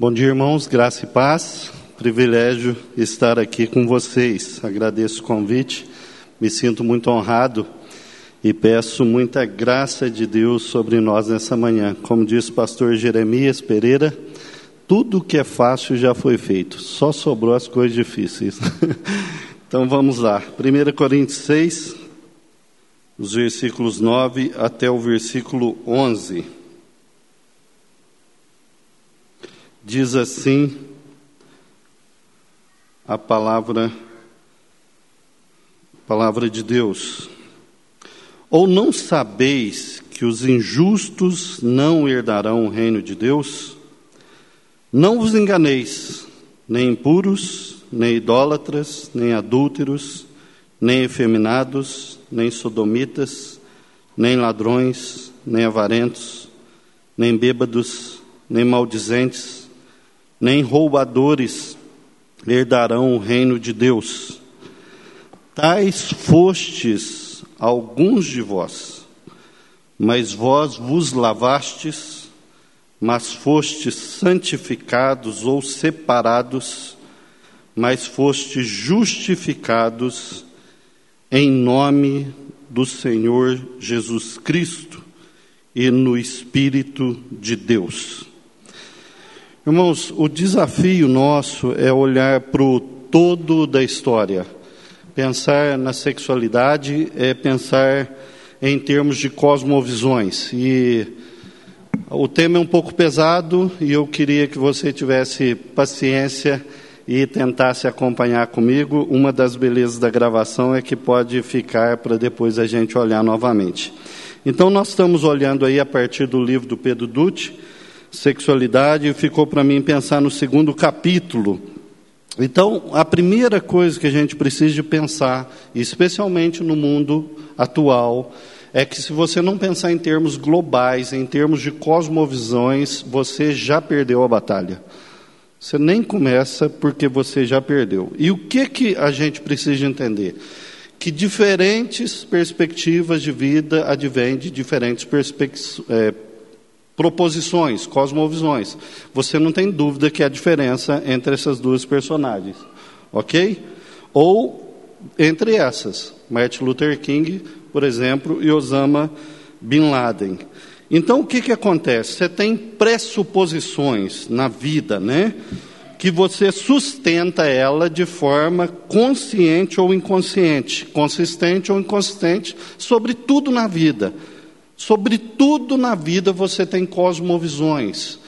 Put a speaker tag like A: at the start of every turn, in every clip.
A: Bom dia, irmãos, graça e paz. Privilégio estar aqui com vocês. Agradeço o convite, me sinto muito honrado e peço muita graça de Deus sobre nós nessa manhã. Como disse o pastor Jeremias Pereira, tudo que é fácil já foi feito, só sobrou as coisas difíceis. então vamos lá. 1 Coríntios 6, os versículos 9 até o versículo 11. Diz assim a palavra palavra de Deus. Ou não sabeis que os injustos não herdarão o reino de Deus? Não vos enganeis, nem impuros, nem idólatras, nem adúlteros, nem efeminados, nem sodomitas, nem ladrões, nem avarentos, nem bêbados, nem maldizentes, nem roubadores herdarão o reino de Deus. Tais fostes alguns de vós, mas vós vos lavastes, mas fostes santificados ou separados, mas fostes justificados em nome do Senhor Jesus Cristo e no Espírito de Deus. Irmãos, o desafio nosso é olhar para o todo da história. Pensar na sexualidade é pensar em termos de cosmovisões. E o tema é um pouco pesado e eu queria que você tivesse paciência e tentasse acompanhar comigo. Uma das belezas da gravação é que pode ficar para depois a gente olhar novamente. Então, nós estamos olhando aí a partir do livro do Pedro Dutti sexualidade, ficou para mim pensar no segundo capítulo. Então, a primeira coisa que a gente precisa de pensar, especialmente no mundo atual, é que se você não pensar em termos globais, em termos de cosmovisões, você já perdeu a batalha. Você nem começa porque você já perdeu. E o que, que a gente precisa entender? Que diferentes perspectivas de vida advêm de diferentes perspectivas. É, proposições, cosmovisões. Você não tem dúvida que há diferença entre essas duas personagens, ok? Ou entre essas, Martin Luther King, por exemplo, e Osama Bin Laden. Então, o que, que acontece? Você tem pressuposições na vida, né? Que você sustenta ela de forma consciente ou inconsciente, consistente ou inconsistente, sobre tudo na vida. Sobre tudo na vida você tem cosmovisões,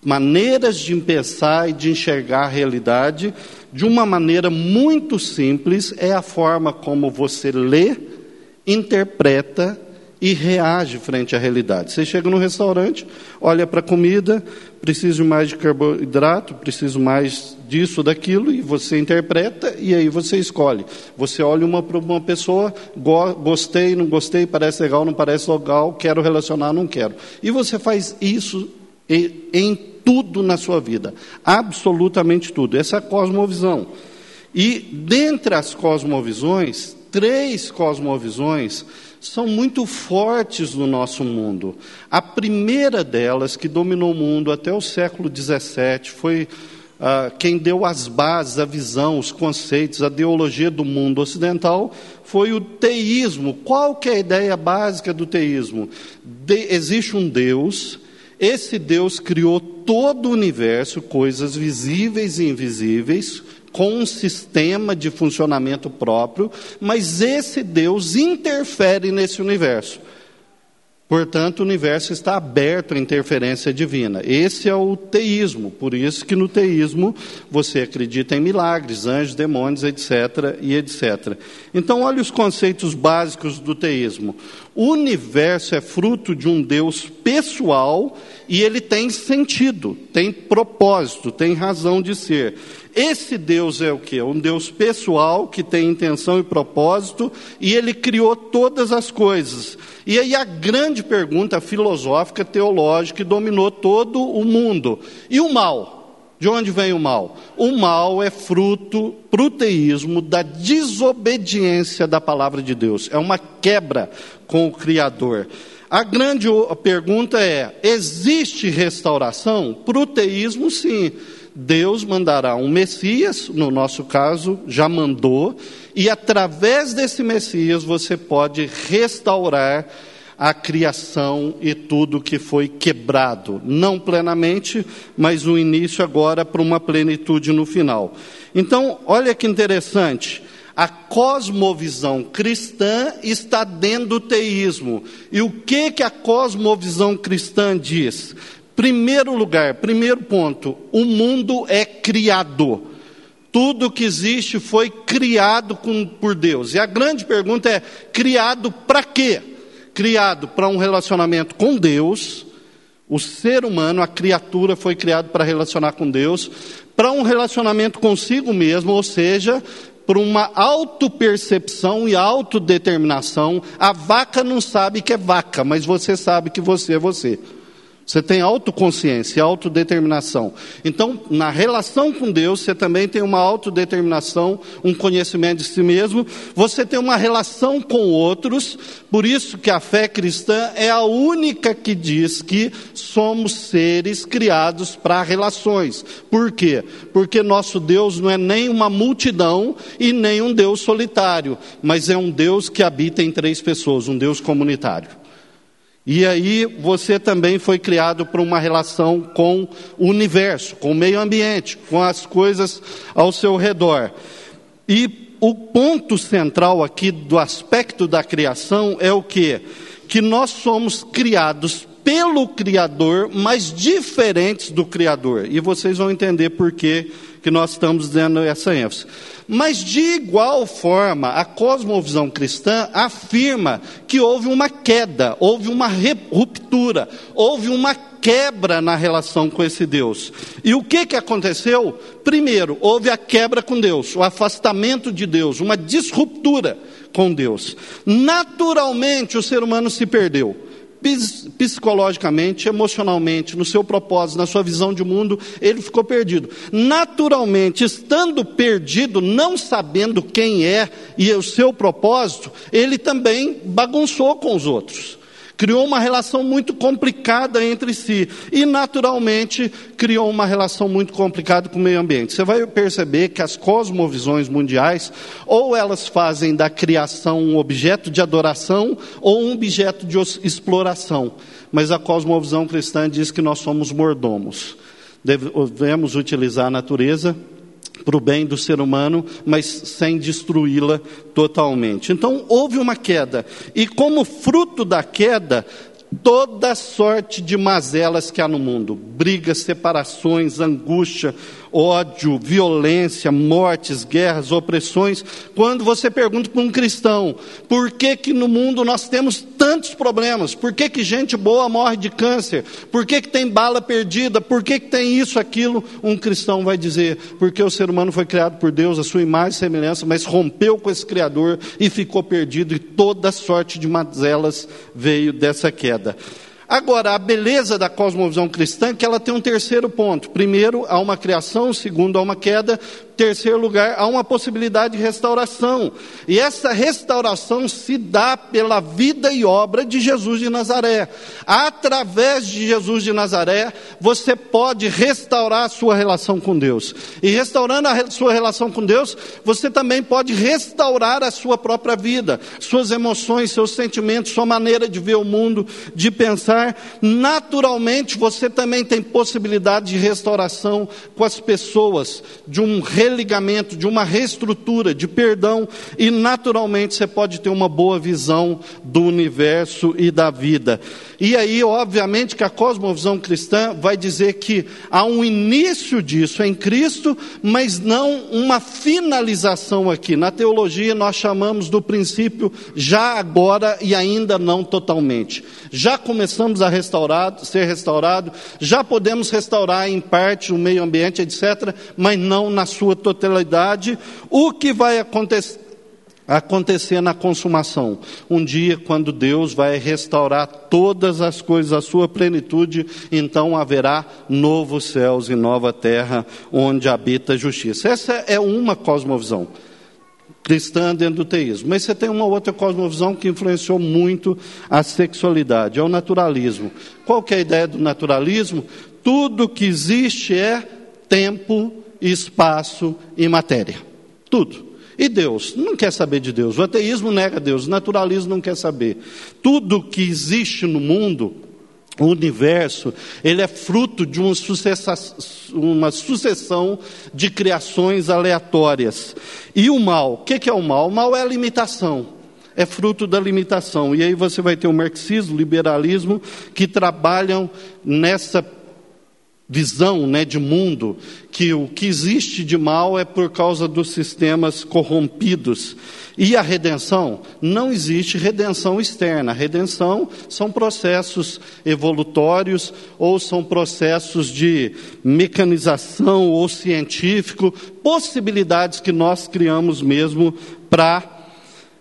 A: maneiras de pensar e de enxergar a realidade. De uma maneira muito simples, é a forma como você lê, interpreta e reage frente à realidade. Você chega no restaurante, olha para a comida, preciso mais de carboidrato, preciso mais disso, daquilo, e você interpreta e aí você escolhe. Você olha uma para uma pessoa, go, gostei, não gostei, parece legal, não parece legal, quero relacionar, não quero. E você faz isso em tudo na sua vida, absolutamente tudo. Essa é a cosmovisão. E dentre as cosmovisões, três cosmovisões são muito fortes no nosso mundo. A primeira delas, que dominou o mundo até o século XVII, foi ah, quem deu as bases, a visão, os conceitos, a ideologia do mundo ocidental, foi o teísmo. Qual que é a ideia básica do teísmo? De, existe um Deus, esse Deus criou todo o universo, coisas visíveis e invisíveis, com um sistema de funcionamento próprio, mas esse Deus interfere nesse universo. Portanto, o universo está aberto à interferência divina. Esse é o teísmo. Por isso que no teísmo você acredita em milagres, anjos, demônios, etc. e etc. Então, olha os conceitos básicos do teísmo. O universo é fruto de um Deus pessoal e ele tem sentido, tem propósito, tem razão de ser. Esse Deus é o que? Um Deus pessoal que tem intenção e propósito e ele criou todas as coisas. E aí a grande pergunta filosófica, teológica, que dominou todo o mundo: e o mal? De onde vem o mal? O mal é fruto, proteísmo, da desobediência da palavra de Deus. É uma quebra com o Criador. A grande pergunta é: existe restauração? Para o teísmo, sim. Deus mandará um Messias, no nosso caso, já mandou, e através desse Messias você pode restaurar a criação e tudo que foi quebrado, não plenamente, mas o início agora para uma plenitude no final. Então, olha que interessante. A cosmovisão cristã está dentro do teísmo. E o que que a cosmovisão cristã diz? Primeiro lugar, primeiro ponto, o mundo é criado. Tudo que existe foi criado com, por Deus. E a grande pergunta é: criado para quê? Criado para um relacionamento com Deus. O ser humano, a criatura, foi criado para relacionar com Deus, para um relacionamento consigo mesmo, ou seja, por uma autopercepção e autodeterminação. A vaca não sabe que é vaca, mas você sabe que você é você. Você tem autoconsciência, autodeterminação. Então, na relação com Deus, você também tem uma autodeterminação, um conhecimento de si mesmo. Você tem uma relação com outros. Por isso que a fé cristã é a única que diz que somos seres criados para relações. Por quê? Porque nosso Deus não é nem uma multidão e nem um Deus solitário, mas é um Deus que habita em três pessoas, um Deus comunitário. E aí você também foi criado para uma relação com o universo, com o meio ambiente, com as coisas ao seu redor. E o ponto central aqui do aspecto da criação é o que? Que nós somos criados pelo Criador, mas diferentes do Criador. E vocês vão entender por que, que nós estamos dando essa ênfase. Mas, de igual forma, a cosmovisão cristã afirma que houve uma queda, houve uma ruptura, houve uma quebra na relação com esse Deus. E o que, que aconteceu? Primeiro, houve a quebra com Deus, o afastamento de Deus, uma disruptura com Deus. Naturalmente, o ser humano se perdeu psicologicamente, emocionalmente, no seu propósito, na sua visão de mundo, ele ficou perdido. Naturalmente, estando perdido, não sabendo quem é e o seu propósito, ele também bagunçou com os outros criou uma relação muito complicada entre si e, naturalmente, criou uma relação muito complicada com o meio ambiente. Você vai perceber que as cosmovisões mundiais, ou elas fazem da criação um objeto de adoração ou um objeto de exploração. Mas a cosmovisão cristã diz que nós somos mordomos. Devemos utilizar a natureza para o bem do ser humano, mas sem destruí-la totalmente. Então houve uma queda, e como fruto da queda, toda sorte de mazelas que há no mundo brigas, separações, angústia, ódio, violência, mortes, guerras, opressões. Quando você pergunta para um cristão, por que que no mundo nós temos tantos problemas? Por que que gente boa morre de câncer? Por que que tem bala perdida? Por que que tem isso, aquilo? Um cristão vai dizer, porque o ser humano foi criado por Deus, a sua imagem e semelhança, mas rompeu com esse Criador e ficou perdido e toda sorte de mazelas veio dessa queda. Agora, a beleza da cosmovisão cristã é que ela tem um terceiro ponto. Primeiro, há uma criação, segundo, há uma queda, terceiro lugar, há uma possibilidade de restauração. E essa restauração se dá pela vida e obra de Jesus de Nazaré. Através de Jesus de Nazaré, você pode restaurar a sua relação com Deus. E restaurando a sua relação com Deus, você também pode restaurar a sua própria vida, suas emoções, seus sentimentos, sua maneira de ver o mundo, de pensar. Naturalmente, você também tem possibilidade de restauração com as pessoas, de um religamento, de uma reestrutura, de perdão, e naturalmente você pode ter uma boa visão do universo e da vida. E aí, obviamente, que a cosmovisão cristã vai dizer que há um início disso em Cristo, mas não uma finalização aqui. Na teologia, nós chamamos do princípio já agora e ainda não totalmente. Já começamos a ser restaurado, já podemos restaurar em parte o meio ambiente, etc., mas não na sua totalidade. O que vai acontecer? acontecer na consumação. Um dia, quando Deus vai restaurar todas as coisas à sua plenitude, então haverá novos céus e nova terra onde habita a justiça. Essa é uma cosmovisão. cristã dentro do teísmo. Mas você tem uma outra cosmovisão que influenciou muito a sexualidade, é o naturalismo. Qual que é a ideia do naturalismo? Tudo que existe é tempo, espaço e matéria. Tudo. E Deus? Não quer saber de Deus. O ateísmo nega Deus, o naturalismo não quer saber. Tudo que existe no mundo o universo, ele é fruto de uma sucessão, uma sucessão de criações aleatórias. E o mal, o que é o mal? O mal é a limitação, é fruto da limitação. E aí você vai ter o marxismo, o liberalismo, que trabalham nessa visão né, de mundo, que o que existe de mal é por causa dos sistemas corrompidos. E a redenção? Não existe redenção externa. redenção são processos evolutórios ou são processos de mecanização ou científico, possibilidades que nós criamos mesmo para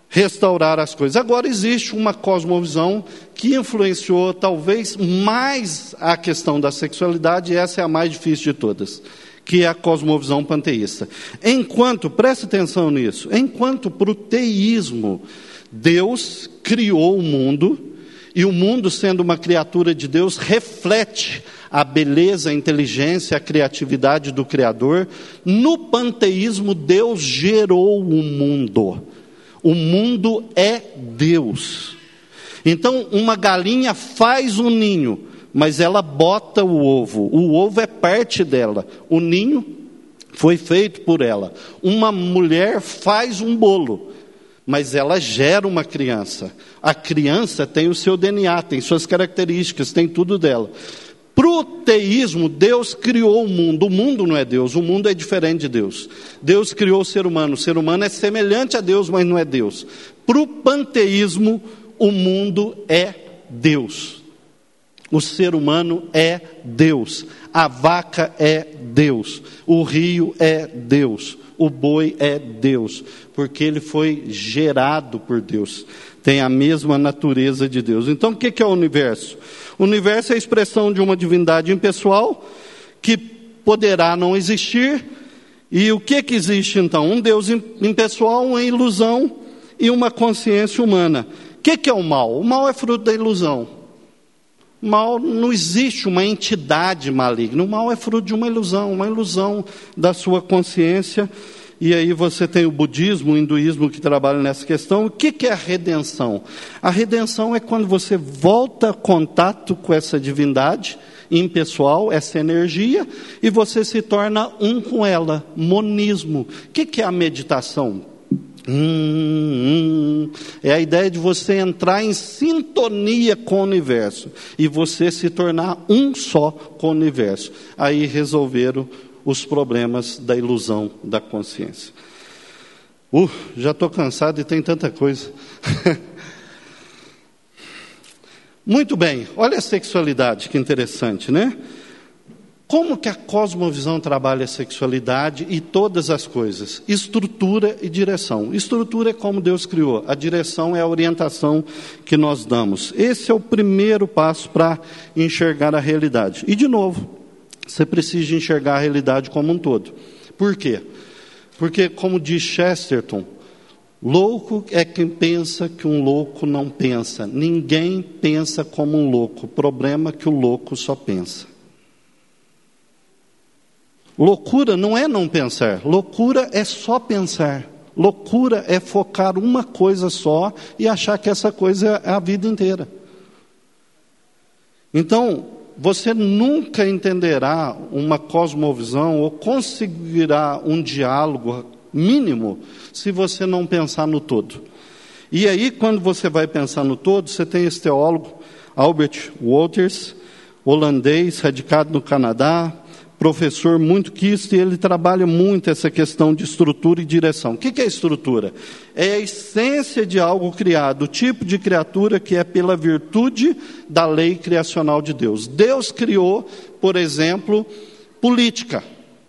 A: restaurar as coisas. Agora existe uma cosmovisão que influenciou talvez mais a questão da sexualidade, e essa é a mais difícil de todas, que é a cosmovisão panteísta. Enquanto, preste atenção nisso, enquanto para o teísmo Deus criou o mundo, e o mundo, sendo uma criatura de Deus, reflete a beleza, a inteligência, a criatividade do Criador. No panteísmo, Deus gerou o mundo. O mundo é Deus. Então, uma galinha faz um ninho, mas ela bota o ovo. O ovo é parte dela. O ninho foi feito por ela. Uma mulher faz um bolo, mas ela gera uma criança. A criança tem o seu DNA, tem suas características, tem tudo dela. Teísmo, Deus criou o mundo. O mundo não é Deus, o mundo é diferente de Deus. Deus criou o ser humano. O ser humano é semelhante a Deus, mas não é Deus. Para o panteísmo, o mundo é Deus. O ser humano é Deus. A vaca é Deus. O rio é Deus. O boi é Deus. Porque ele foi gerado por Deus. Tem a mesma natureza de Deus. Então, o que é o universo? O universo é a expressão de uma divindade impessoal que poderá não existir. E o que, que existe então? Um Deus impessoal, uma ilusão e uma consciência humana. O que, que é o mal? O mal é fruto da ilusão. O mal não existe uma entidade maligna. O mal é fruto de uma ilusão, uma ilusão da sua consciência e aí você tem o budismo, o hinduísmo que trabalham nessa questão. O que, é a redenção? A redenção é quando você volta a contato com essa divindade impessoal, essa energia, e você se torna um com ela, monismo. O que, é a meditação? Hum, hum. É a ideia de você entrar em sintonia com o universo e você se tornar um só com o universo. Aí resolveram os problemas da ilusão da consciência. Uh, já estou cansado e tem tanta coisa. Muito bem, olha a sexualidade, que interessante, né? Como que a cosmovisão trabalha a sexualidade e todas as coisas? Estrutura e direção. Estrutura é como Deus criou, a direção é a orientação que nós damos. Esse é o primeiro passo para enxergar a realidade. E, de novo, você precisa enxergar a realidade como um todo. Por quê? Porque, como diz Chesterton, louco é quem pensa que um louco não pensa. Ninguém pensa como um louco. O problema é que o louco só pensa. Loucura não é não pensar, loucura é só pensar. Loucura é focar uma coisa só e achar que essa coisa é a vida inteira. Então, você nunca entenderá uma cosmovisão ou conseguirá um diálogo mínimo se você não pensar no todo. E aí, quando você vai pensar no todo, você tem esse teólogo, Albert Wolters, holandês, radicado no Canadá, professor muito quisto e ele trabalha muito essa questão de estrutura e direção. O que é estrutura? É a essência de algo criado, o tipo de criatura que é pela virtude da lei criacional de Deus. Deus criou, por exemplo, política,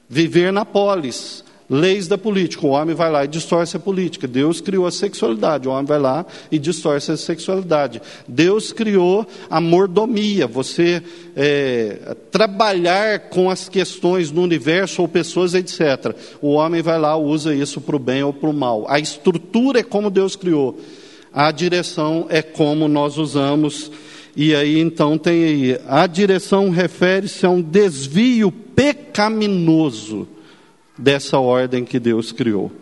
A: viver na polis, leis da política. O homem vai lá e distorce a política. Deus criou a sexualidade. O homem vai lá e distorce a sexualidade. Deus criou a mordomia. Você é, trabalhar com as questões no universo ou pessoas, etc. O homem vai lá usa isso para o bem ou para o mal. A estrutura é como Deus criou. A direção é como nós usamos. E aí então tem aí, a direção refere-se a um desvio pecaminoso dessa ordem que Deus criou.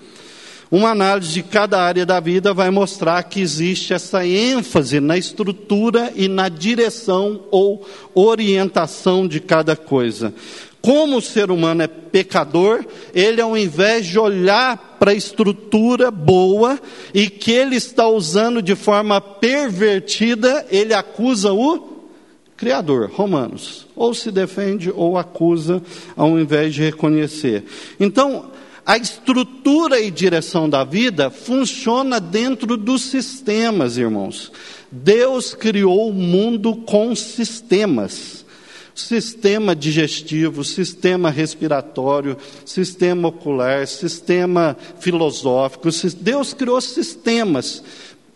A: Uma análise de cada área da vida vai mostrar que existe essa ênfase na estrutura e na direção ou orientação de cada coisa. Como o ser humano é pecador, ele, ao invés de olhar para a estrutura boa e que ele está usando de forma pervertida, ele acusa o Criador, Romanos. Ou se defende ou acusa, ao invés de reconhecer. Então, a estrutura e direção da vida funciona dentro dos sistemas, irmãos. Deus criou o mundo com sistemas. Sistema digestivo, sistema respiratório, sistema ocular, sistema filosófico. Deus criou sistemas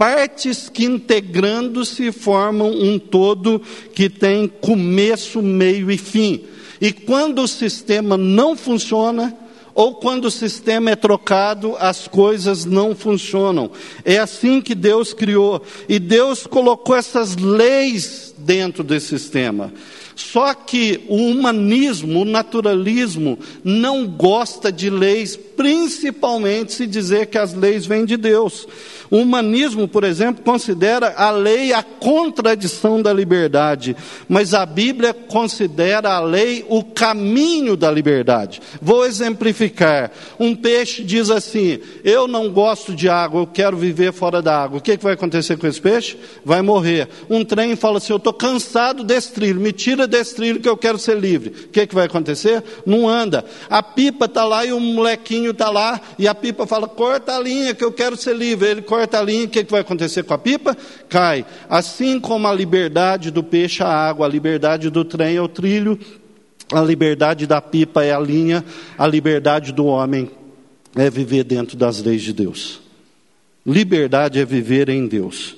A: partes que integrando-se formam um todo que tem começo, meio e fim. E quando o sistema não funciona, ou quando o sistema é trocado, as coisas não funcionam. É assim que Deus criou. E Deus colocou essas leis dentro desse sistema. Só que o humanismo, o naturalismo, não gosta de leis, principalmente se dizer que as leis vêm de Deus. O humanismo, por exemplo, considera a lei a contradição da liberdade, mas a Bíblia considera a lei o caminho da liberdade. Vou exemplificar. Um peixe diz assim: Eu não gosto de água, eu quero viver fora da água. O que, que vai acontecer com esse peixe? Vai morrer. Um trem fala assim: Eu estou cansado desse trilho, me tira desse trilho que eu quero ser livre. O que, que vai acontecer? Não anda. A pipa está lá e o molequinho está lá, e a pipa fala: Corta a linha que eu quero ser livre. Ele corta corta a linha, o que, que vai acontecer com a pipa? Cai. Assim como a liberdade do peixe é a água, a liberdade do trem é o trilho, a liberdade da pipa é a linha, a liberdade do homem é viver dentro das leis de Deus. Liberdade é viver em Deus.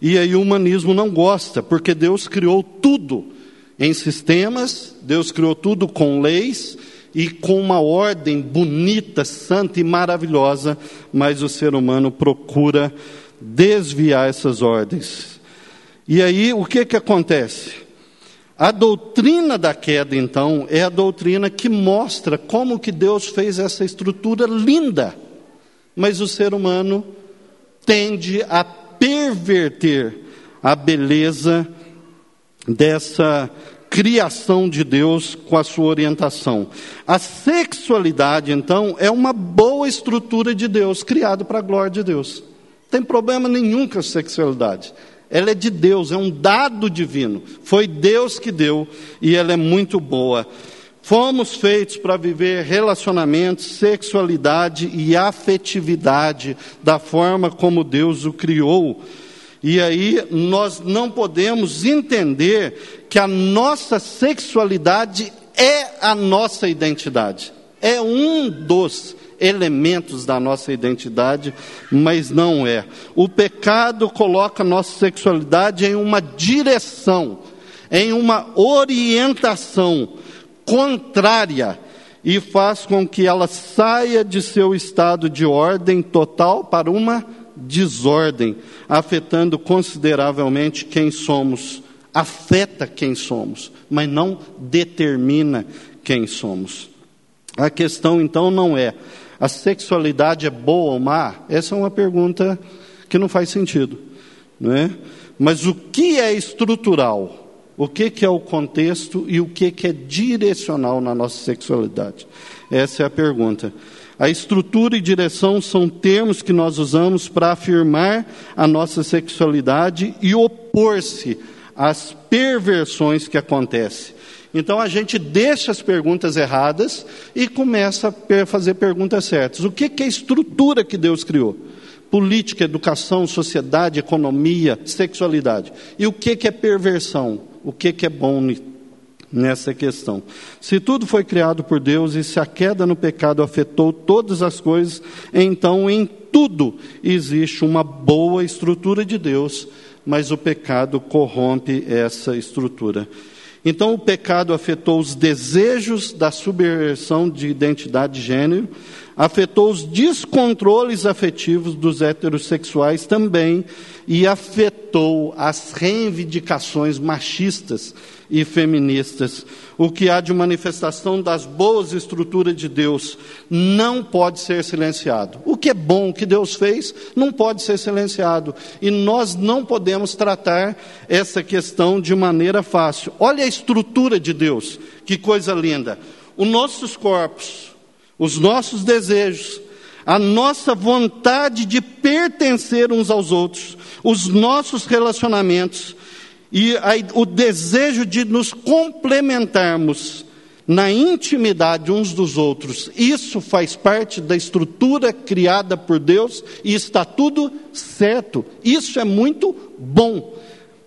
A: E aí o humanismo não gosta, porque Deus criou tudo em sistemas, Deus criou tudo com leis, e com uma ordem bonita, santa e maravilhosa, mas o ser humano procura desviar essas ordens. E aí o que, que acontece? A doutrina da queda, então, é a doutrina que mostra como que Deus fez essa estrutura linda, mas o ser humano tende a perverter a beleza dessa criação de Deus com a sua orientação. A sexualidade, então, é uma boa estrutura de Deus, criada para a glória de Deus. Não tem problema nenhum com a sexualidade. Ela é de Deus, é um dado divino. Foi Deus que deu e ela é muito boa. Fomos feitos para viver relacionamentos, sexualidade e afetividade da forma como Deus o criou. E aí nós não podemos entender que a nossa sexualidade é a nossa identidade. É um dos elementos da nossa identidade, mas não é. O pecado coloca nossa sexualidade em uma direção, em uma orientação contrária e faz com que ela saia de seu estado de ordem total para uma desordem, afetando consideravelmente quem somos. Afeta quem somos, mas não determina quem somos. A questão então não é a sexualidade é boa ou má? Essa é uma pergunta que não faz sentido, não é? Mas o que é estrutural? O que, que é o contexto e o que, que é direcional na nossa sexualidade? Essa é a pergunta. A estrutura e direção são termos que nós usamos para afirmar a nossa sexualidade e opor-se às perversões que acontecem. Então a gente deixa as perguntas erradas e começa a fazer perguntas certas. O que é a estrutura que Deus criou? Política, educação, sociedade, economia, sexualidade. E o que é perversão? O que é bom nessa questão. Se tudo foi criado por Deus e se a queda no pecado afetou todas as coisas, então em tudo existe uma boa estrutura de Deus, mas o pecado corrompe essa estrutura. Então o pecado afetou os desejos da subversão de identidade de gênero, afetou os descontroles afetivos dos heterossexuais também e afetou as reivindicações machistas e feministas. O que há de manifestação das boas estruturas de Deus não pode ser silenciado. O que é bom que Deus fez não pode ser silenciado. E nós não podemos tratar essa questão de maneira fácil. Olha a estrutura de Deus, que coisa linda. Os nossos corpos, os nossos desejos, a nossa vontade de pertencer uns aos outros, os nossos relacionamentos e a, o desejo de nos complementarmos na intimidade uns dos outros, isso faz parte da estrutura criada por Deus e está tudo certo. Isso é muito bom.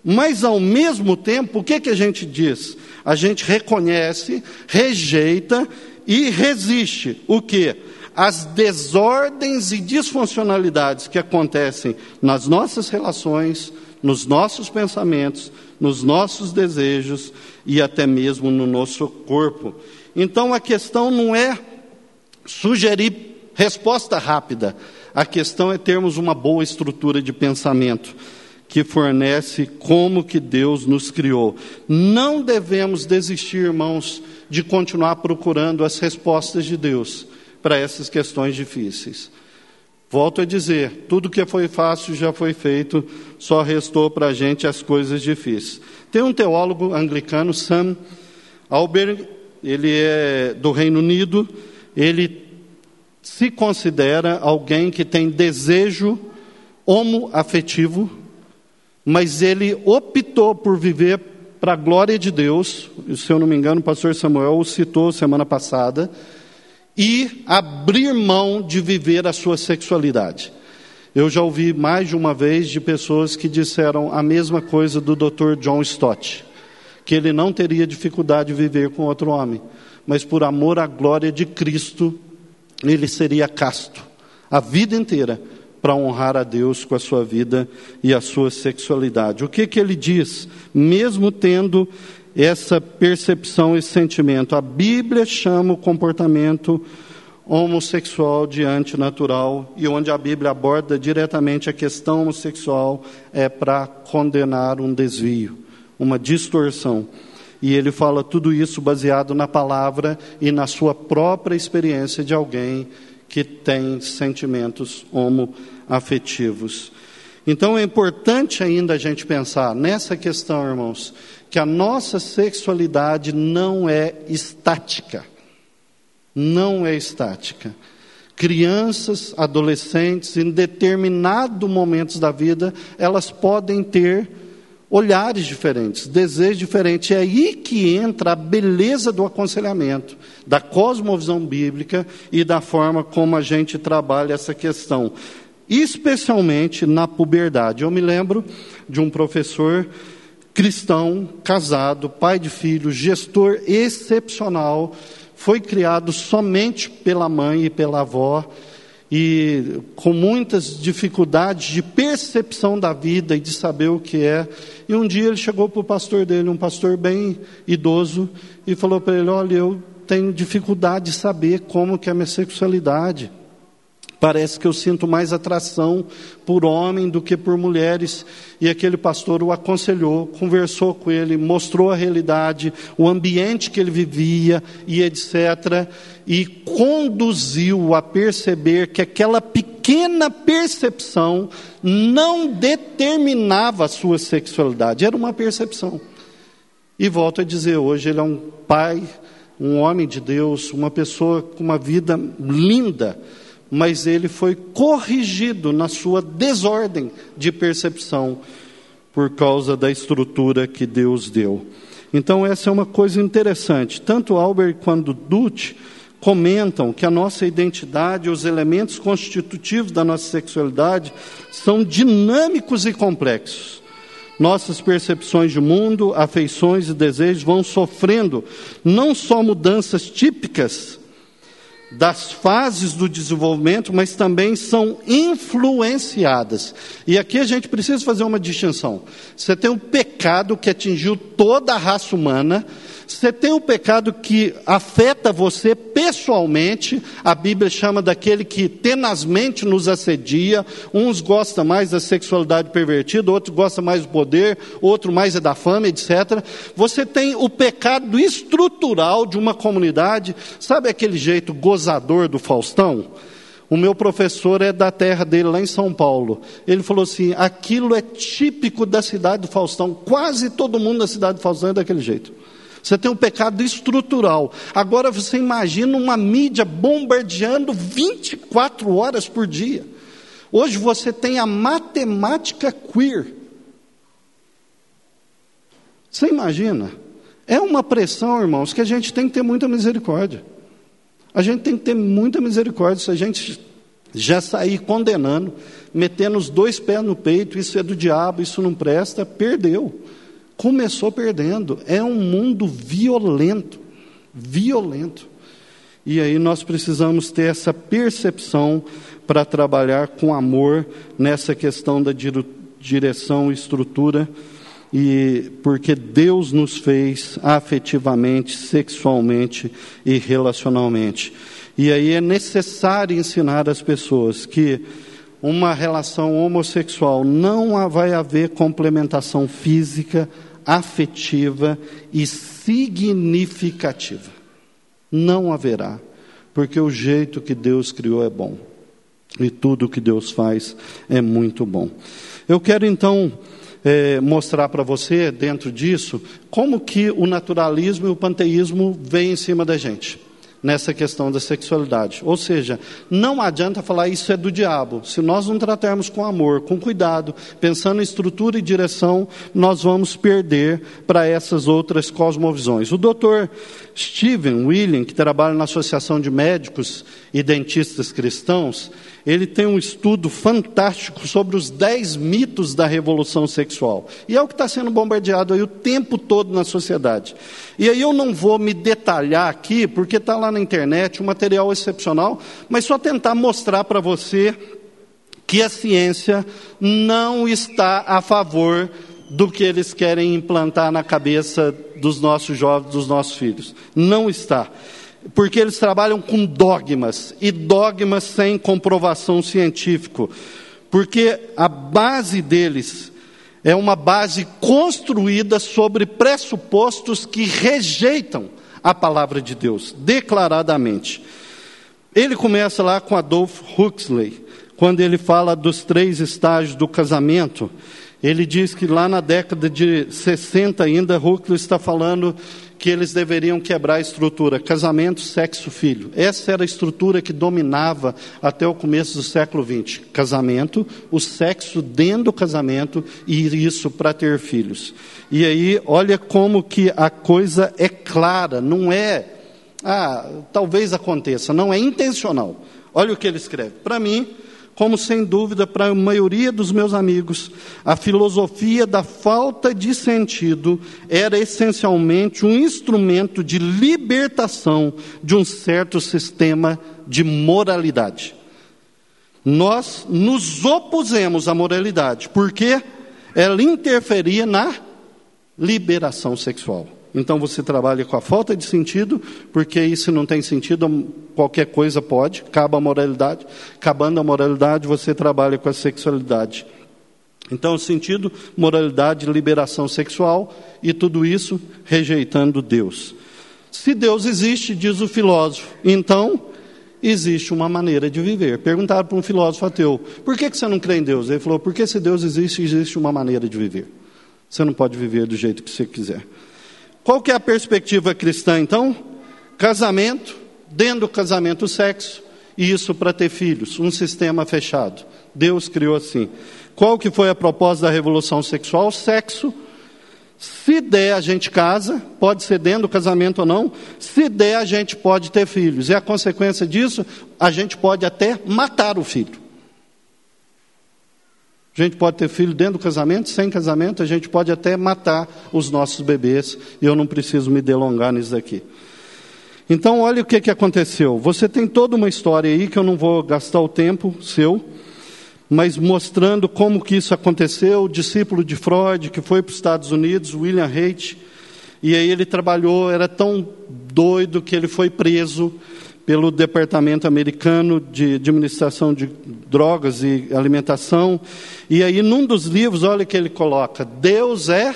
A: Mas ao mesmo tempo, o que, que a gente diz? A gente reconhece, rejeita e resiste o que? As desordens e disfuncionalidades que acontecem nas nossas relações, nos nossos pensamentos, nos nossos desejos e até mesmo no nosso corpo. Então a questão não é sugerir resposta rápida, a questão é termos uma boa estrutura de pensamento que fornece como que Deus nos criou. Não devemos desistir, irmãos, de continuar procurando as respostas de Deus para essas questões difíceis. Volto a dizer, tudo que foi fácil já foi feito, só restou para a gente as coisas difíceis. Tem um teólogo anglicano, Sam Alberg, ele é do Reino Unido, ele se considera alguém que tem desejo homoafetivo, mas ele optou por viver para a glória de Deus, se eu não me engano, o pastor Samuel o citou semana passada, e abrir mão de viver a sua sexualidade. Eu já ouvi mais de uma vez de pessoas que disseram a mesma coisa do Dr. John Stott, que ele não teria dificuldade de viver com outro homem, mas por amor à glória de Cristo, ele seria casto a vida inteira para honrar a Deus com a sua vida e a sua sexualidade. O que, que ele diz? Mesmo tendo essa percepção, esse sentimento, a Bíblia chama o comportamento homossexual de antinatural e onde a Bíblia aborda diretamente a questão homossexual é para condenar um desvio, uma distorção. E ele fala tudo isso baseado na palavra e na sua própria experiência de alguém que tem sentimentos homoafetivos. Então é importante ainda a gente pensar nessa questão, irmãos, que a nossa sexualidade não é estática. Não é estática. Crianças, adolescentes, em determinados momentos da vida, elas podem ter olhares diferentes, desejos diferentes. É aí que entra a beleza do aconselhamento, da cosmovisão bíblica e da forma como a gente trabalha essa questão, especialmente na puberdade. Eu me lembro de um professor cristão, casado, pai de filhos, gestor excepcional, foi criado somente pela mãe e pela avó e com muitas dificuldades de percepção da vida e de saber o que é. E um dia ele chegou para o pastor dele, um pastor bem idoso, e falou para ele: Olha, eu tenho dificuldade de saber como que é a minha sexualidade. Parece que eu sinto mais atração por homem do que por mulheres. E aquele pastor o aconselhou, conversou com ele, mostrou a realidade, o ambiente que ele vivia e etc. E conduziu a perceber que aquela pequena percepção não determinava a sua sexualidade, era uma percepção. E volto a dizer, hoje ele é um pai, um homem de Deus, uma pessoa com uma vida linda mas ele foi corrigido na sua desordem de percepção por causa da estrutura que Deus deu. Então, essa é uma coisa interessante. Tanto Albert quanto Dutt comentam que a nossa identidade, os elementos constitutivos da nossa sexualidade, são dinâmicos e complexos. nossas percepções de mundo, afeições e desejos vão sofrendo não só mudanças típicas das fases do desenvolvimento, mas também são influenciadas. E aqui a gente precisa fazer uma distinção. Você tem um pecado que atingiu toda a raça humana, você tem um pecado que afeta você pessoalmente, a Bíblia chama daquele que tenazmente nos assedia. Uns gostam mais da sexualidade pervertida, outros gostam mais do poder, outro mais é da fama, etc. Você tem o pecado estrutural de uma comunidade, sabe aquele jeito gozador do Faustão? O meu professor é da terra dele, lá em São Paulo. Ele falou assim: aquilo é típico da cidade do Faustão. Quase todo mundo da cidade do Faustão é daquele jeito. Você tem um pecado estrutural. Agora você imagina uma mídia bombardeando 24 horas por dia. Hoje você tem a matemática queer. Você imagina? É uma pressão, irmãos, que a gente tem que ter muita misericórdia. A gente tem que ter muita misericórdia. Se a gente já sair condenando, metendo os dois pés no peito, isso é do diabo, isso não presta, perdeu começou perdendo. É um mundo violento, violento. E aí nós precisamos ter essa percepção para trabalhar com amor nessa questão da direção e estrutura, e porque Deus nos fez afetivamente, sexualmente e relacionalmente. E aí é necessário ensinar as pessoas que uma relação homossexual não vai haver complementação física, afetiva e significativa. Não haverá, porque o jeito que Deus criou é bom. E tudo que Deus faz é muito bom. Eu quero então é, mostrar para você, dentro disso, como que o naturalismo e o panteísmo vêm em cima da gente nessa questão da sexualidade. Ou seja, não adianta falar isso é do diabo. Se nós não tratarmos com amor, com cuidado, pensando em estrutura e direção, nós vamos perder para essas outras cosmovisões. O doutor Steven William, que trabalha na Associação de Médicos e Dentistas Cristãos, ele tem um estudo fantástico sobre os dez mitos da revolução sexual. E é o que está sendo bombardeado aí o tempo todo na sociedade. E aí eu não vou me detalhar aqui, porque está lá na internet, um material excepcional, mas só tentar mostrar para você que a ciência não está a favor do que eles querem implantar na cabeça dos nossos jovens, dos nossos filhos. Não está porque eles trabalham com dogmas, e dogmas sem comprovação científica, porque a base deles é uma base construída sobre pressupostos que rejeitam a palavra de Deus, declaradamente. Ele começa lá com Adolf Huxley, quando ele fala dos três estágios do casamento. Ele diz que lá na década de 60 ainda, Huxley está falando que eles deveriam quebrar a estrutura casamento, sexo, filho. Essa era a estrutura que dominava até o começo do século XX. Casamento, o sexo dentro do casamento e isso para ter filhos. E aí, olha como que a coisa é clara, não é, ah, talvez aconteça, não é intencional. Olha o que ele escreve. Para mim, como sem dúvida para a maioria dos meus amigos, a filosofia da falta de sentido era essencialmente um instrumento de libertação de um certo sistema de moralidade. Nós nos opusemos à moralidade, porque ela interferia na liberação sexual. Então você trabalha com a falta de sentido, porque se não tem sentido, qualquer coisa pode, acaba a moralidade. Acabando a moralidade, você trabalha com a sexualidade. Então, sentido, moralidade, liberação sexual e tudo isso rejeitando Deus. Se Deus existe, diz o filósofo, então existe uma maneira de viver. Perguntaram para um filósofo ateu: por que você não crê em Deus? Ele falou: porque se Deus existe, existe uma maneira de viver. Você não pode viver do jeito que você quiser. Qual que é a perspectiva cristã, então? Casamento, dentro do casamento, sexo, e isso para ter filhos, um sistema fechado. Deus criou assim. Qual que foi a proposta da revolução sexual? Sexo. Se der, a gente casa, pode ser dentro do casamento ou não. Se der, a gente pode ter filhos. E a consequência disso, a gente pode até matar o filho. A gente pode ter filho dentro do casamento, sem casamento, a gente pode até matar os nossos bebês, e eu não preciso me delongar nisso aqui. Então, olha o que, que aconteceu. Você tem toda uma história aí que eu não vou gastar o tempo seu, mas mostrando como que isso aconteceu. O discípulo de Freud, que foi para os Estados Unidos, William Haidt, e aí ele trabalhou, era tão doido que ele foi preso pelo Departamento Americano de Administração de Drogas e Alimentação. E aí, num dos livros, olha que ele coloca: Deus é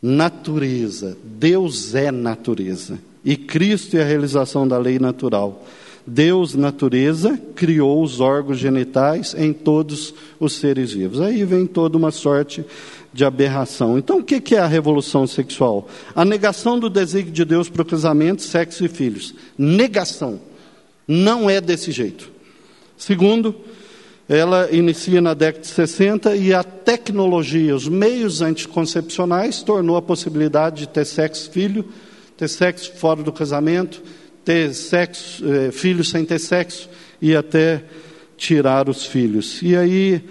A: natureza. Deus é natureza. E Cristo é a realização da lei natural. Deus, natureza, criou os órgãos genitais em todos os seres vivos. Aí vem toda uma sorte de aberração. Então, o que é a revolução sexual? A negação do desígnio de Deus para o casamento, sexo e filhos. Negação. Não é desse jeito. Segundo, ela inicia na década de 60 e a tecnologia, os meios anticoncepcionais, tornou a possibilidade de ter sexo filho, ter sexo fora do casamento, ter sexo, eh, filhos sem ter sexo e até tirar os filhos. E aí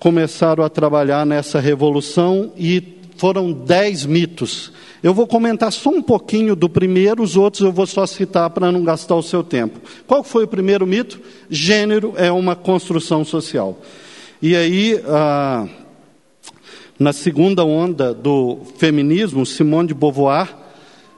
A: começaram a trabalhar nessa revolução e foram dez mitos. Eu vou comentar só um pouquinho do primeiro, os outros eu vou só citar para não gastar o seu tempo. Qual foi o primeiro mito? Gênero é uma construção social. E aí, ah, na segunda onda do feminismo, Simone de Beauvoir,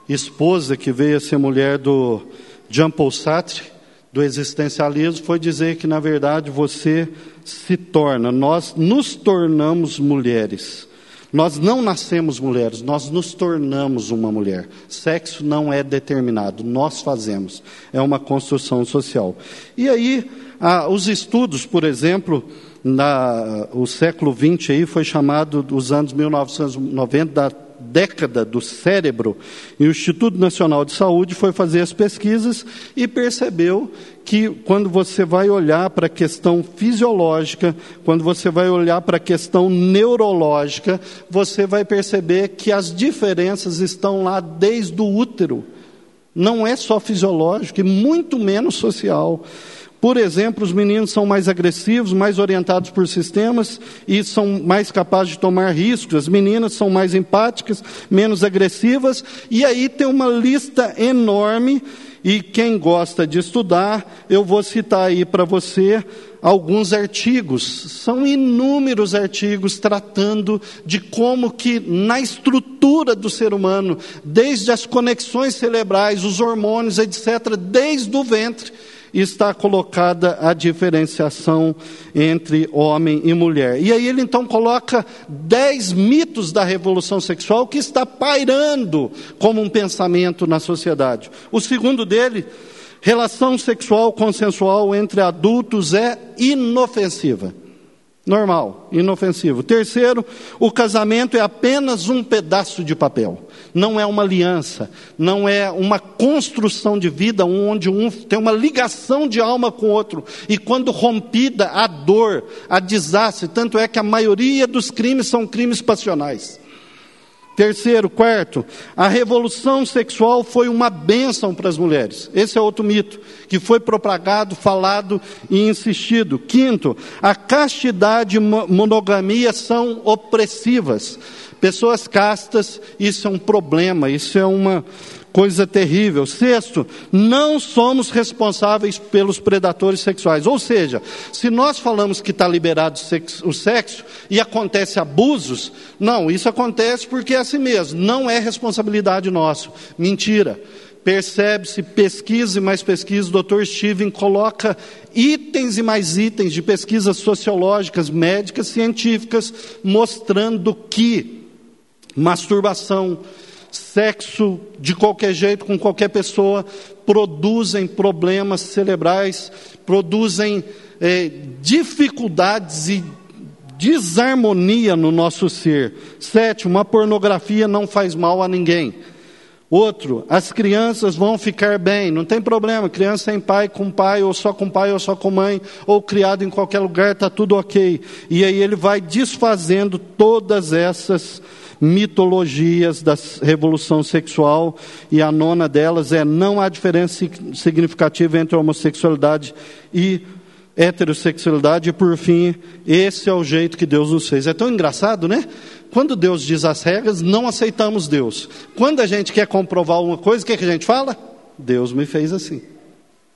A: esposa que veio a ser mulher do Jean-Paul Sartre, do existencialismo, foi dizer que, na verdade, você se torna, nós nos tornamos mulheres. Nós não nascemos mulheres, nós nos tornamos uma mulher. Sexo não é determinado, nós fazemos. É uma construção social. E aí, ah, os estudos, por exemplo, na, o século XX aí foi chamado, os anos 1990, da década do cérebro, e o Instituto Nacional de Saúde foi fazer as pesquisas e percebeu que quando você vai olhar para a questão fisiológica, quando você vai olhar para a questão neurológica, você vai perceber que as diferenças estão lá desde o útero. Não é só fisiológico e muito menos social. Por exemplo, os meninos são mais agressivos, mais orientados por sistemas e são mais capazes de tomar riscos. As meninas são mais empáticas, menos agressivas. E aí tem uma lista enorme. E quem gosta de estudar, eu vou citar aí para você alguns artigos. São inúmeros artigos tratando de como que na estrutura do ser humano, desde as conexões cerebrais, os hormônios, etc., desde o ventre, está colocada a diferenciação entre homem e mulher. E aí ele então coloca dez mitos da revolução sexual que está pairando como um pensamento na sociedade. O segundo dele, relação sexual consensual entre adultos é inofensiva. Normal, inofensivo. Terceiro, o casamento é apenas um pedaço de papel. Não é uma aliança, não é uma construção de vida onde um tem uma ligação de alma com o outro. E quando rompida, a dor, a desastre. Tanto é que a maioria dos crimes são crimes passionais. Terceiro, quarto, a revolução sexual foi uma bênção para as mulheres. Esse é outro mito que foi propagado, falado e insistido. Quinto, a castidade e monogamia são opressivas. Pessoas castas, isso é um problema, isso é uma coisa terrível. Sexto, não somos responsáveis pelos predadores sexuais. Ou seja, se nós falamos que está liberado o sexo e acontece abusos, não, isso acontece porque é assim mesmo, não é responsabilidade nossa. Mentira. Percebe-se, pesquisa e mais pesquisa, o Dr. Steven coloca itens e mais itens de pesquisas sociológicas, médicas, científicas, mostrando que masturbação, sexo de qualquer jeito, com qualquer pessoa, produzem problemas cerebrais, produzem é, dificuldades e desarmonia no nosso ser. Sétimo, a pornografia não faz mal a ninguém. Outro, as crianças vão ficar bem, não tem problema, criança sem pai, com pai, ou só com pai, ou só com mãe, ou criado em qualquer lugar, está tudo ok. E aí ele vai desfazendo todas essas mitologias da revolução sexual, e a nona delas é: não há diferença significativa entre homossexualidade e heterossexualidade e, por fim, esse é o jeito que Deus nos fez. É tão engraçado, né? Quando Deus diz as regras, não aceitamos Deus. Quando a gente quer comprovar uma coisa, o que, é que a gente fala? Deus me fez assim.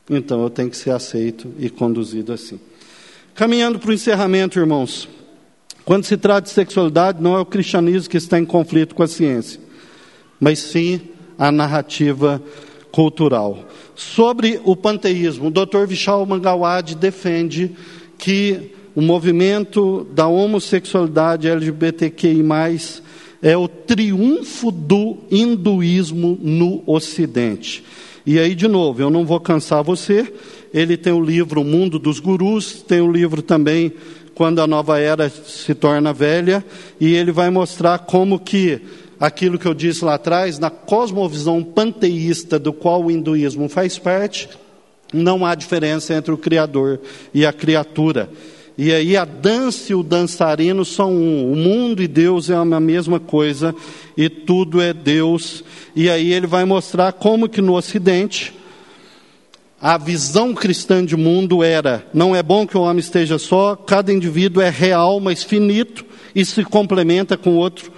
A: Então eu tenho que ser aceito e conduzido assim. Caminhando para o encerramento, irmãos. Quando se trata de sexualidade, não é o cristianismo que está em conflito com a ciência, mas sim a narrativa cultural. Sobre o panteísmo, o Dr. Vishal Mangawad defende que o movimento da homossexualidade LGBTQI+, é o triunfo do hinduísmo no Ocidente. E aí, de novo, eu não vou cansar você, ele tem o livro O Mundo dos Gurus, tem o livro também Quando a Nova Era se Torna Velha, e ele vai mostrar como que aquilo que eu disse lá atrás, na cosmovisão panteísta do qual o hinduísmo faz parte, não há diferença entre o Criador e a criatura. E aí a dança e o dançarino são um. O mundo e Deus é a mesma coisa e tudo é Deus. E aí ele vai mostrar como que no Ocidente a visão cristã de mundo era: não é bom que o homem esteja só, cada indivíduo é real, mas finito e se complementa com o outro,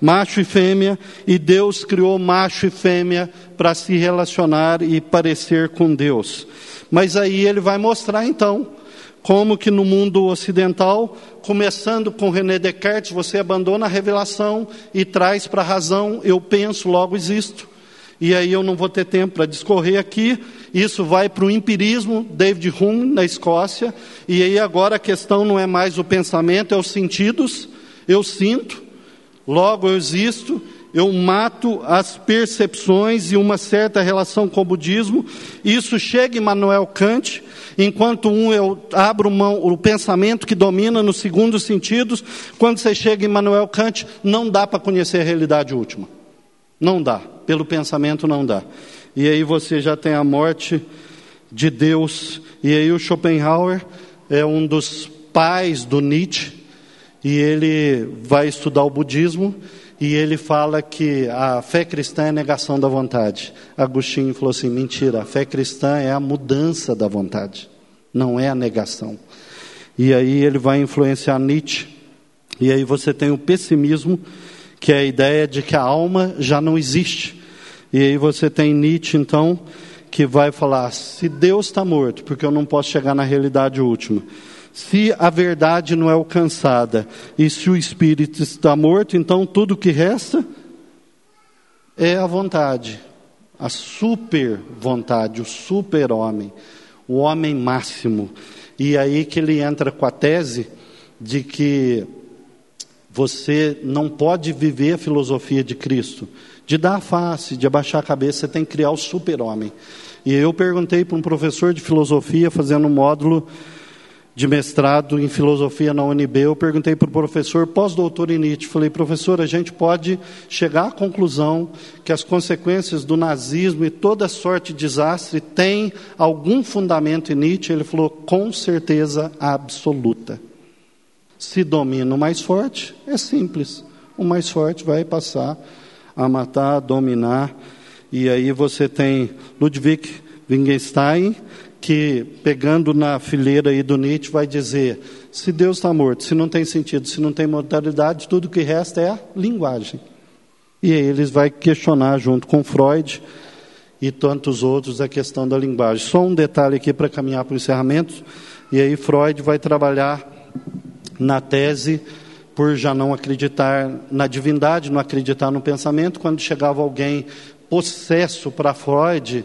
A: macho e fêmea, e Deus criou macho e fêmea para se relacionar e parecer com Deus. Mas aí ele vai mostrar então como que no mundo ocidental, começando com René Descartes, você abandona a revelação e traz para a razão, eu penso, logo existo. E aí eu não vou ter tempo para discorrer aqui. Isso vai para o empirismo, David Hume, na Escócia. E aí agora a questão não é mais o pensamento, é os sentidos. Eu sinto, logo eu existo, eu mato as percepções e uma certa relação com o budismo. Isso chega em Manuel Kant, enquanto um eu abro mão, o pensamento que domina nos segundos sentidos, quando você chega em Manuel Kant, não dá para conhecer a realidade última. Não dá, pelo pensamento não dá. E aí você já tem a morte de Deus. E aí o Schopenhauer é um dos pais do Nietzsche, e ele vai estudar o budismo e ele fala que a fé cristã é negação da vontade. Agostinho falou assim: mentira, a fé cristã é a mudança da vontade, não é a negação. E aí ele vai influenciar Nietzsche, e aí você tem o pessimismo, que é a ideia de que a alma já não existe. E aí você tem Nietzsche, então, que vai falar: se Deus está morto, porque eu não posso chegar na realidade última. Se a verdade não é alcançada e se o espírito está morto, então tudo que resta é a vontade, a super vontade, o super homem, o homem máximo. E aí que ele entra com a tese de que você não pode viver a filosofia de Cristo, de dar a face, de abaixar a cabeça, você tem que criar o super-homem. E eu perguntei para um professor de filosofia, fazendo um módulo de mestrado em filosofia na UNB, eu perguntei para o professor pós-doutor em Nietzsche, falei, professor, a gente pode chegar à conclusão que as consequências do nazismo e toda sorte de desastre têm algum fundamento em Nietzsche? Ele falou, com certeza absoluta. Se domina o mais forte, é simples. O mais forte vai passar a matar, a dominar. E aí você tem Ludwig Wittgenstein, que, pegando na fileira aí do Nietzsche, vai dizer: se Deus está morto, se não tem sentido, se não tem mortalidade, tudo que resta é a linguagem. E aí eles vai questionar, junto com Freud e tantos outros, a questão da linguagem. Só um detalhe aqui para caminhar para o encerramento. E aí Freud vai trabalhar na tese por já não acreditar na divindade, não acreditar no pensamento. Quando chegava alguém possesso para Freud,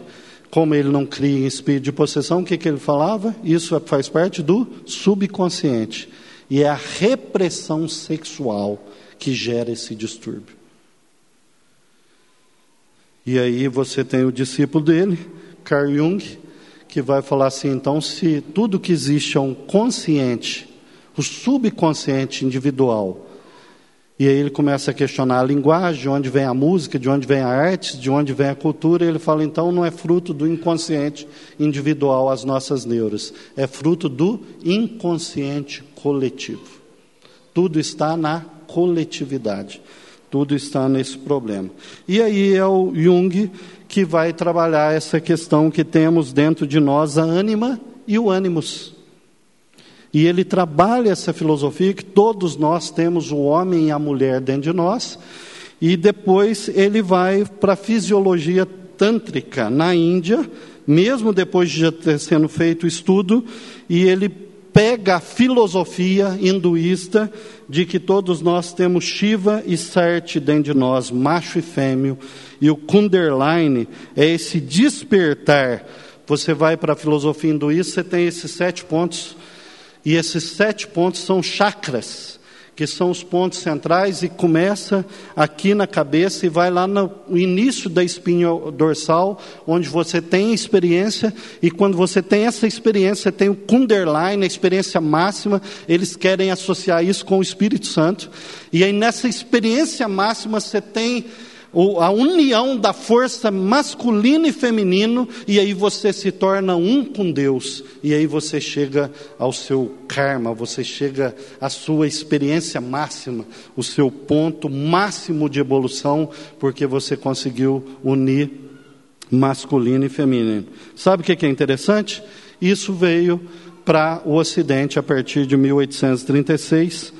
A: como ele não cria em espírito de possessão, o que, que ele falava? Isso faz parte do subconsciente. E é a repressão sexual que gera esse distúrbio. E aí você tem o discípulo dele, Carl Jung, que vai falar assim: então, se tudo que existe é um consciente, o subconsciente individual, e aí ele começa a questionar a linguagem, de onde vem a música, de onde vem a arte, de onde vem a cultura. E ele fala, então, não é fruto do inconsciente individual as nossas neuras, é fruto do inconsciente coletivo. Tudo está na coletividade, tudo está nesse problema. E aí é o Jung que vai trabalhar essa questão que temos dentro de nós, a ânima e o ânimos. E ele trabalha essa filosofia que todos nós temos o homem e a mulher dentro de nós, e depois ele vai para a fisiologia tântrica na Índia, mesmo depois de já ter sendo feito o estudo, e ele pega a filosofia hinduísta de que todos nós temos Shiva e Sati dentro de nós, macho e fêmeo, e o Kundalini é esse despertar. Você vai para a filosofia hinduísta, você tem esses sete pontos, e esses sete pontos são chakras que são os pontos centrais, e começa aqui na cabeça e vai lá no início da espinha dorsal, onde você tem experiência, e quando você tem essa experiência, você tem o Kunderline, a experiência máxima, eles querem associar isso com o Espírito Santo, e aí nessa experiência máxima você tem a união da força masculina e feminino, e aí você se torna um com Deus, e aí você chega ao seu karma, você chega à sua experiência máxima, o seu ponto máximo de evolução, porque você conseguiu unir masculino e feminino. Sabe o que é interessante? Isso veio para o Ocidente a partir de 1836,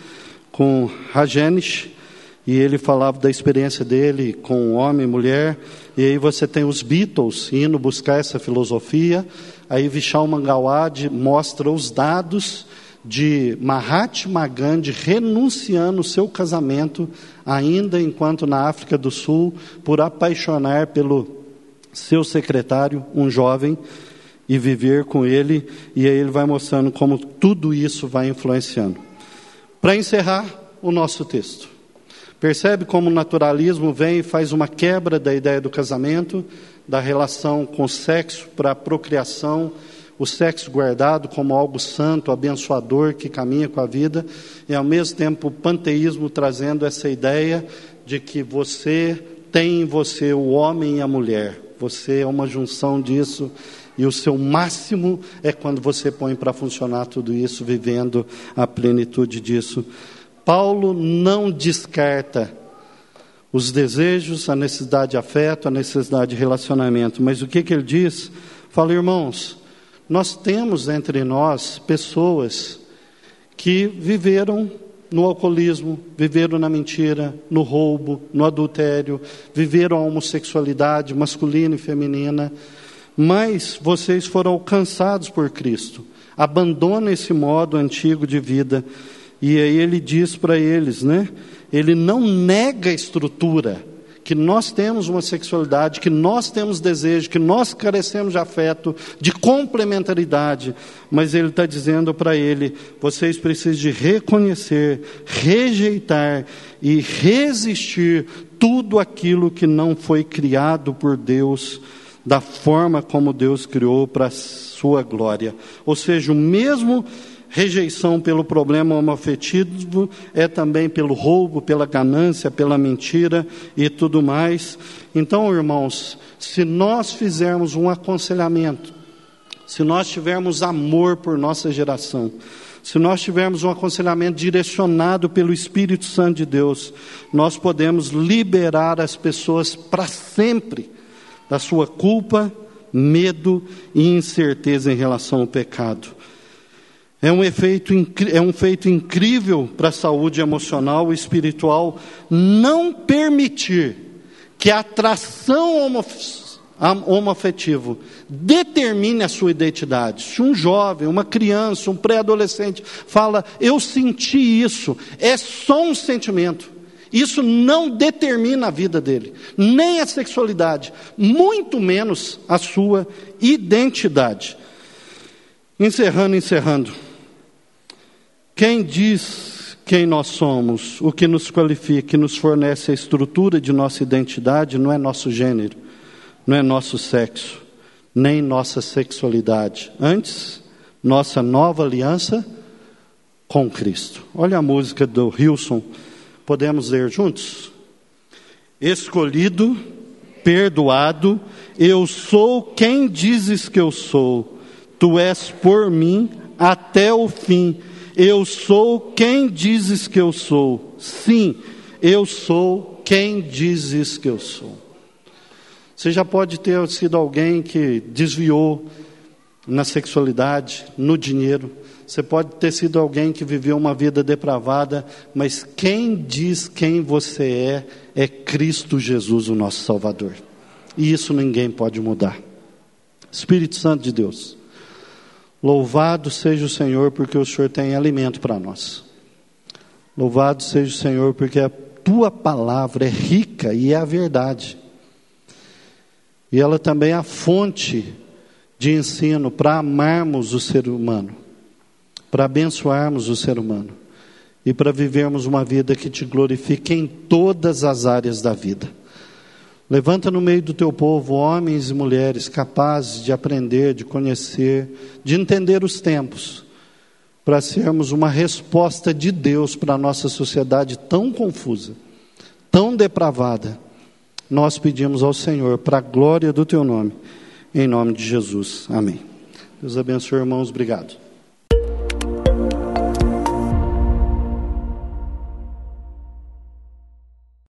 A: com Rajenish e ele falava da experiência dele com homem e mulher, e aí você tem os Beatles indo buscar essa filosofia, aí Vishal Mangalwadi mostra os dados de Mahatma Gandhi renunciando o seu casamento, ainda enquanto na África do Sul, por apaixonar pelo seu secretário, um jovem, e viver com ele, e aí ele vai mostrando como tudo isso vai influenciando. Para encerrar o nosso texto. Percebe como o naturalismo vem e faz uma quebra da ideia do casamento, da relação com o sexo para a procriação, o sexo guardado como algo santo, abençoador, que caminha com a vida, e ao mesmo tempo o panteísmo trazendo essa ideia de que você tem em você o homem e a mulher, você é uma junção disso, e o seu máximo é quando você põe para funcionar tudo isso, vivendo a plenitude disso. Paulo não descarta os desejos, a necessidade de afeto, a necessidade de relacionamento, mas o que, que ele diz? Fala, irmãos, nós temos entre nós pessoas que viveram no alcoolismo, viveram na mentira, no roubo, no adultério, viveram a homossexualidade masculina e feminina, mas vocês foram alcançados por Cristo. Abandona esse modo antigo de vida e aí ele diz para eles, né? Ele não nega a estrutura, que nós temos uma sexualidade, que nós temos desejo, que nós carecemos de afeto, de complementaridade, mas ele está dizendo para ele: vocês precisam de reconhecer, rejeitar e resistir tudo aquilo que não foi criado por Deus da forma como Deus criou para a sua glória. Ou seja, o mesmo Rejeição pelo problema homoafetivo é também pelo roubo, pela ganância, pela mentira e tudo mais. Então, irmãos, se nós fizermos um aconselhamento, se nós tivermos amor por nossa geração, se nós tivermos um aconselhamento direcionado pelo Espírito Santo de Deus, nós podemos liberar as pessoas para sempre da sua culpa, medo e incerteza em relação ao pecado. É um, efeito, é um feito incrível para a saúde emocional e espiritual não permitir que a atração homoafetivo determine a sua identidade. Se um jovem, uma criança, um pré-adolescente fala, eu senti isso, é só um sentimento. Isso não determina a vida dele, nem a sexualidade, muito menos a sua identidade. Encerrando, encerrando. Quem diz quem nós somos, o que nos qualifica, que nos fornece a estrutura de nossa identidade, não é nosso gênero, não é nosso sexo, nem nossa sexualidade. Antes, nossa nova aliança com Cristo. Olha a música do Hilson, podemos ler juntos? Escolhido, perdoado, eu sou quem dizes que eu sou, tu és por mim até o fim eu sou quem dizes que eu sou. Sim, eu sou quem dizes que eu sou. Você já pode ter sido alguém que desviou na sexualidade, no dinheiro. Você pode ter sido alguém que viveu uma vida depravada, mas quem diz quem você é é Cristo Jesus, o nosso Salvador. E isso ninguém pode mudar. Espírito Santo de Deus, louvado seja o Senhor, porque o Senhor tem alimento para nós. Louvado seja o Senhor, porque a tua palavra é rica e é a verdade. E ela também é a fonte de ensino para amarmos o ser humano, para abençoarmos o ser humano e para vivermos uma vida que te glorifique em todas as áreas da vida. Levanta no meio do teu povo homens e mulheres capazes de aprender, de conhecer, de entender os tempos, para sermos uma resposta de Deus para a nossa sociedade tão confusa, tão depravada. Nós pedimos ao Senhor, para a glória do teu nome, em nome de Jesus. Amém. Deus abençoe, irmãos. Obrigado.